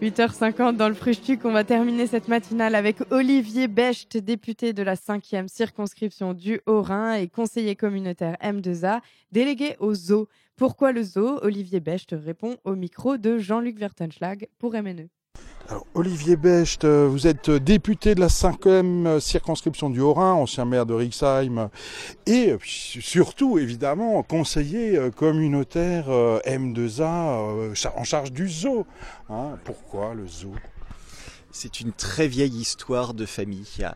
8h50 dans le Frustuc, on va terminer cette matinale avec Olivier Becht, député de la 5e circonscription du Haut-Rhin et conseiller communautaire M2A, délégué au zoo. Pourquoi le zoo? Olivier Becht répond au micro de Jean-Luc Vertenschlag pour MNE. Alors, Olivier Becht, euh, vous êtes député de la 5e circonscription du Haut-Rhin, ancien maire de Rixheim, et surtout, évidemment, conseiller euh, communautaire euh, M2A en charge du zoo. Hein. pourquoi le zoo? C'est une très vieille histoire de famille.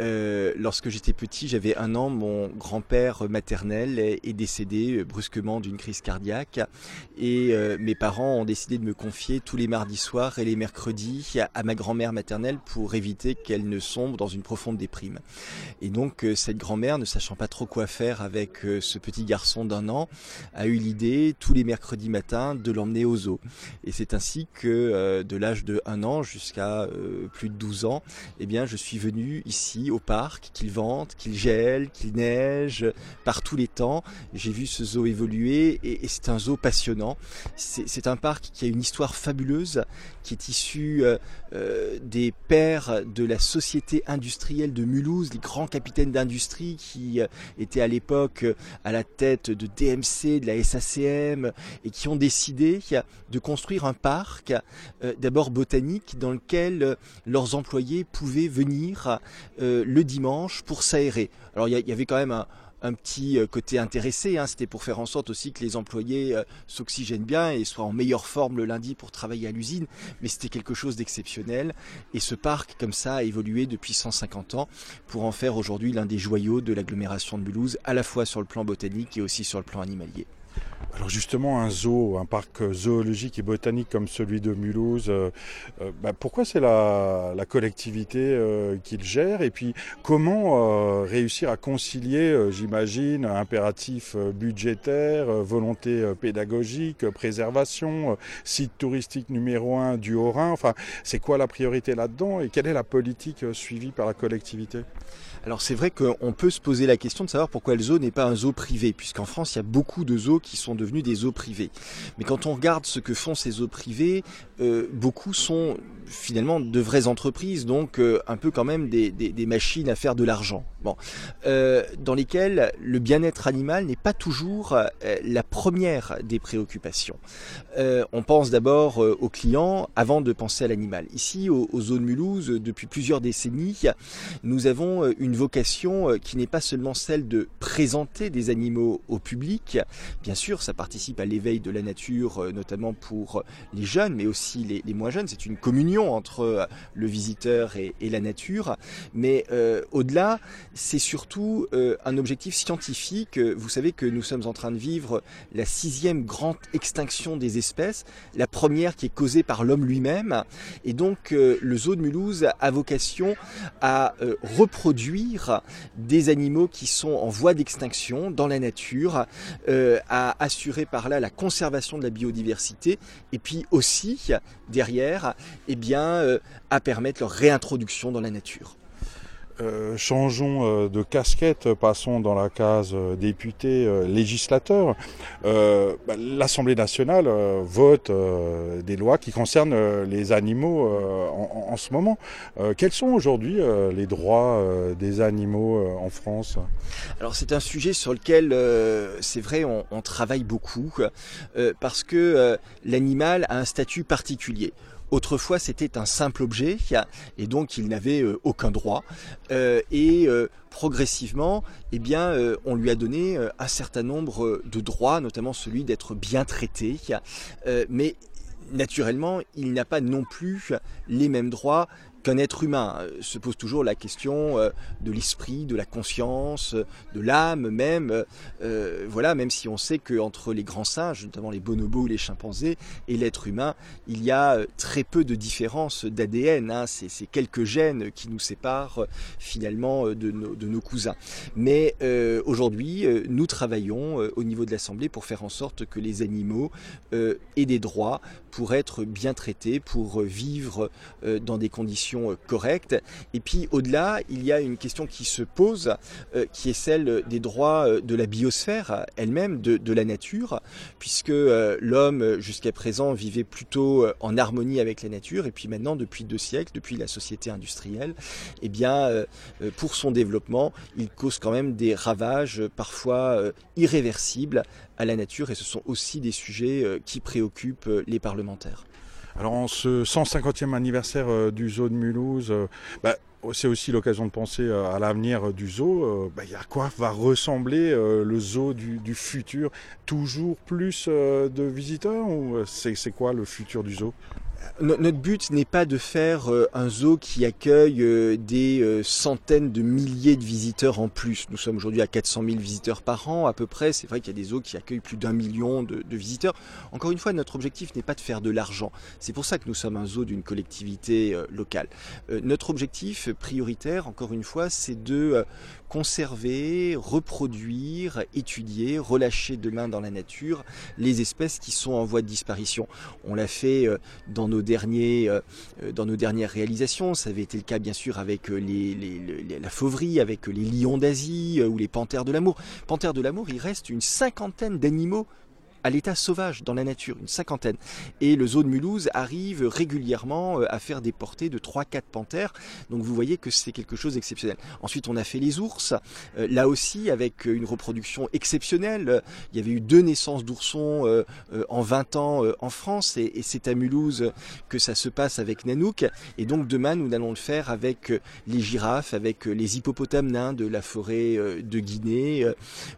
Euh, lorsque j'étais petit, j'avais un an, mon grand-père maternel est, décédé brusquement d'une crise cardiaque et euh, mes parents ont décidé de me confier tous les mardis soirs et les mercredis à, ma grand-mère maternelle pour éviter qu'elle ne sombre dans une profonde déprime. Et donc euh, cette grand-mère, ne sachant pas trop quoi faire avec ce petit garçon d'un an, a eu l'idée tous les mercredis matins de l'emmener au zoo. Et c'est ainsi que de l'âge de un an jusqu'à plus de 12 ans, eh bien je suis venu ici au parc, qu'il vente, qu'il gèle, qu'il neige, par tous les temps. J'ai vu ce zoo évoluer et, c'est un zoo passionnant. C'est un parc qui a une histoire fabuleuse, qui est issu euh, euh, des pères de la société industrielle de Mulhouse, les grands capitaines d'industrie qui euh, étaient à l'époque à la tête de DMC, de la SACM, et qui ont décidé de construire un parc, d'abord botanique, dans lequel leurs employés pouvaient venir le dimanche pour s'aérer. Alors il y, avait quand même un, petit euh, côté intéressé, hein. c'était pour faire en sorte aussi que les employés euh, s'oxygènent bien et soient en meilleure forme le lundi pour travailler à l'usine, mais c'était quelque chose d'exceptionnel. Et ce parc, comme ça, a évolué depuis 150 ans pour en faire aujourd'hui l'un des joyaux de l'agglomération de Mulhouse, à la fois sur le plan botanique et aussi sur le plan animalier. Alors justement, un zoo, un parc zoologique et botanique comme celui de Mulhouse, euh, euh, bah, pourquoi c'est la, collectivité euh, qui le gère? Et puis comment réussir à concilier, j'imagine, impératif budgétaire, volonté pédagogique, préservation, site touristique numéro un du Haut-Rhin? Enfin, c'est quoi la priorité là-dedans et quelle est la politique suivie par la collectivité? Alors c'est vrai qu'on peut se poser la question de savoir pourquoi le zoo n'est pas un zoo privé, puisqu'en France il y a beaucoup de zoos qui sont devenus des zoos privés. Mais quand on regarde ce que font ces zoos privés, euh, beaucoup sont finalement de vraies entreprises, donc euh, un peu quand même des, machines à faire de l'argent. Euh, dans lesquelles le bien-être animal n'est pas toujours la première des préoccupations. on pense d'abord aux clients avant de penser à l'animal. Ici, au, au zoo de Mulhouse, depuis plusieurs décennies, nous avons une vocation qui n'est pas seulement celle de présenter des animaux au public. Bien sûr, ça participe à l'éveil de la nature, notamment pour les jeunes, mais aussi les, moins jeunes. C'est une communion entre euh, le visiteur et, la nature. Mais euh, au-delà, c'est surtout euh, un objectif scientifique. Vous savez que nous sommes en train de vivre la sixième grande extinction des espèces, la première qui est causée par l'homme lui-même. Et donc le zoo de Mulhouse a vocation à reproduire des animaux qui sont en voie d'extinction dans la nature, à assurer par là la conservation de la biodiversité et puis aussi derrière, eh bien, euh, à permettre leur réintroduction dans la nature. Euh, changeons euh, de casquette, passons dans la case député législateur. Bah, L'Assemblée nationale vote des lois qui concernent les animaux en, ce moment. quels sont aujourd'hui les droits des animaux en France? Alors c'est un sujet sur lequel, c'est vrai, on, travaille beaucoup parce que l'animal a un statut particulier. Autrefois, c'était un simple objet et donc il n'avait euh, aucun droit. Euh, et euh, progressivement, eh bien, on lui a donné un certain nombre de droits, notamment celui d'être bien traité. mais naturellement, il n'a pas non plus les mêmes droits qu'un être humain. Euh, se pose toujours la question euh, de l'esprit, de la conscience, de l'âme même. Euh, voilà, même si on sait qu'entre les grands singes, notamment les bonobos ou les chimpanzés, et l'être humain, il y a très peu de différence d'ADN. Hein. C'est quelques gènes qui nous séparent finalement de nos, cousins. Mais aujourd'hui, nous travaillons au niveau de l'Assemblée pour faire en sorte que les animaux aient des droits pour être bien traités, pour vivre dans des conditions gestion correcte. Et puis au-delà, il y a une question qui se pose, qui est celle des droits de la biosphère elle-même, de, de, la nature, puisque l'homme jusqu'à présent vivait plutôt en harmonie avec la nature, et puis maintenant, depuis deux siècles, depuis la société industrielle, eh bien, pour son développement, il cause quand même des ravages parfois irréversibles à la nature, et ce sont aussi des sujets qui préoccupent les parlementaires. Alors en ce 150e anniversaire euh, du zoo de Mulhouse, euh, bah, c'est aussi l'occasion de penser euh, à l'avenir du zoo. Bah, à quoi va ressembler le zoo du, du futur? Toujours plus de visiteurs ou c'est quoi le futur du zoo? Notre but n'est pas de faire euh, un zoo qui accueille euh, des euh, centaines de milliers de visiteurs en plus. Nous sommes aujourd'hui à 400 000 visiteurs par an à peu près. C'est vrai qu'il y a des zoos qui accueillent plus d'un million de, visiteurs. Encore une fois, notre objectif n'est pas de faire de l'argent. C'est pour ça que nous sommes un zoo d'une collectivité locale. Notre objectif prioritaire, encore une fois, c'est de conserver, reproduire, étudier, relâcher demain dans la nature les espèces qui sont en voie de disparition. On l'a fait euh, dans nos, derniers, euh, euh, dans nos dernières réalisations. Ça avait été le cas bien sûr avec la fauverie, avec les lions d'Asie ou les panthères de l'amour. Panthères de l'amour, il reste une cinquantaine d'animaux à l'état sauvage dans la nature, une cinquantaine. Et le zoo de Mulhouse arrive régulièrement euh, à faire des portées de 3-4 panthères. Donc vous voyez que c'est quelque chose d'exceptionnel. Ensuite, on a fait les ours. Euh, là aussi, avec une reproduction exceptionnelle. Il y avait eu deux naissances d'oursons euh, en 20 ans en France. Et, c'est à Mulhouse que ça se passe avec Nanook. Et donc demain, nous allons le faire avec les girafes, avec les hippopotames nains de la forêt de Guinée,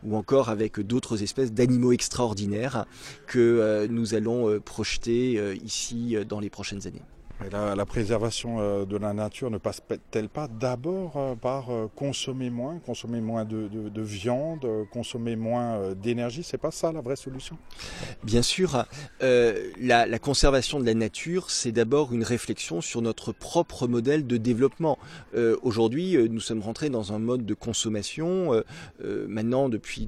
ou encore avec d'autres espèces d'animaux extraordinaires que euh, nous allons euh, projeter euh, ici dans les prochaines années. La, préservation euh, de la nature ne passe-t-elle pas d'abord euh, par euh, consommer moins, consommer moins de, viande, consommer moins d'énergie? C'est pas ça la vraie solution? Bien sûr, la, conservation de la nature, c'est d'abord une réflexion sur notre propre modèle de développement. Aujourd'hui, nous sommes rentrés dans un mode de consommation maintenant depuis,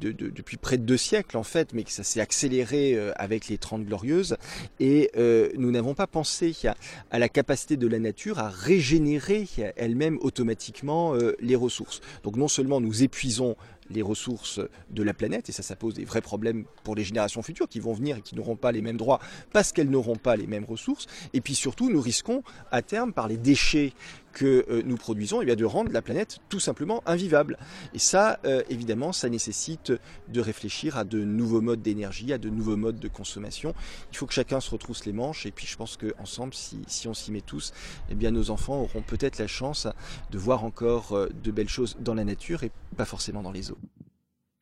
près de deux siècles en fait, mais que ça s'est accéléré avec les Trente Glorieuses, et nous n'avons pas pensé à la capacité de la nature à régénérer elle-même automatiquement euh, les ressources. Donc non seulement nous épuisons les ressources de la planète, et ça, ça pose des vrais problèmes pour les générations futures qui vont venir et qui n'auront pas les mêmes droits parce qu'elles n'auront pas les mêmes ressources. Et puis surtout, nous risquons à terme, par les déchets que euh, nous produisons, et eh bien de rendre la planète tout simplement invivable. Et ça, euh, évidemment, ça nécessite de réfléchir à de nouveaux modes d'énergie, à de nouveaux modes de consommation. Il faut que chacun se retrousse les manches, et puis je pense qu'ensemble, si, si on s'y met tous, eh bien nos enfants auront peut-être la chance de voir encore euh, de belles choses dans la nature et pas forcément dans les eaux.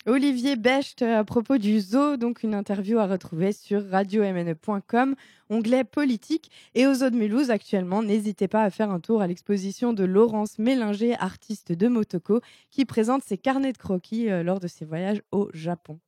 Olivier Becht à propos du zoo, donc une interview à retrouver sur radiomne.com, onglet politique. Et au zoo de Mulhouse actuellement, n'hésitez pas à faire un tour à l'exposition de Laurence Mélinger, artiste de Motoko, qui présente ses carnets de croquis euh, lors de ses voyages au Japon.